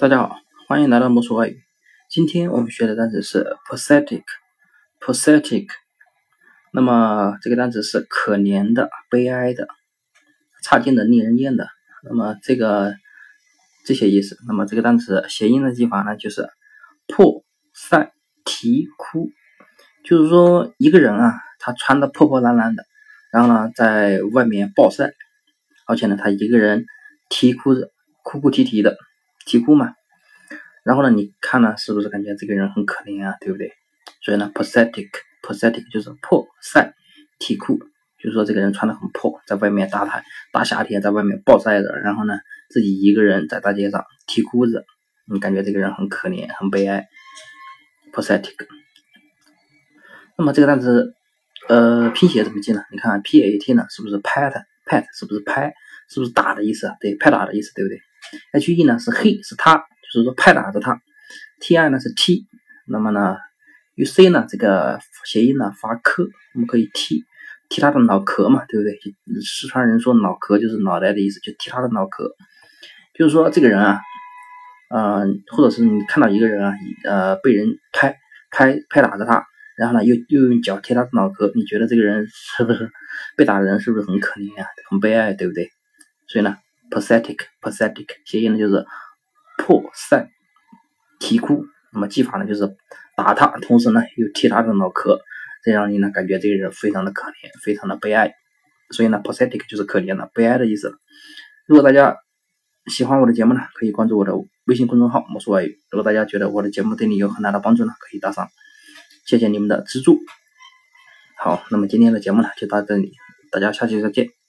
大家好，欢迎来到魔术外语。今天我们学的单词是 pathetic，pathetic。那么这个单词是可怜的、悲哀的、差劲的、令人厌的。那么这个这些意思。那么这个单词谐音的记法呢，就是破晒啼哭。就是说一个人啊，他穿的破破烂烂的，然后呢，在外面暴晒，而且呢，他一个人啼哭着，哭哭啼啼的。啼哭嘛，然后呢，你看呢，是不是感觉这个人很可怜啊，对不对？所以呢，pathetic，pathetic 就是破晒啼哭，就是说这个人穿的很破，在外面大太大夏天在外面暴晒着，然后呢，自己一个人在大街上啼哭着，你感觉这个人很可怜，很悲哀，pathetic。那么这个单词，呃，拼写怎么记呢？你看 p a t 呢，是不是 pat，pat 是不是拍，是不是打的意思啊？对，拍打的意思，对不对？H E 呢是 he 是他，就是说拍打着他。T I 呢是踢，那么呢，U C 呢这个谐音呢发科，我们可以踢踢他的脑壳嘛，对不对？四川人说脑壳就是脑袋的意思，就踢他的脑壳。就是说这个人啊，嗯，或者是你看到一个人啊，呃，被人拍拍拍打着他，然后呢又又用脚踢他的脑壳，你觉得这个人是不是被打的人是不是很可怜呀，很悲哀，对不对？所以呢。pathetic，pathetic，谐音呢就是破散啼哭，那么技法呢就是打他，同时呢又踢他的脑壳，这样你呢感觉这个人非常的可怜，非常的悲哀，所以呢 pathetic 就是可怜的、悲哀的意思。如果大家喜欢我的节目呢，可以关注我的微信公众号“魔术外语”。如果大家觉得我的节目对你有很大的帮助呢，可以打赏，谢谢你们的资助。好，那么今天的节目呢就到这里，大家下期再见。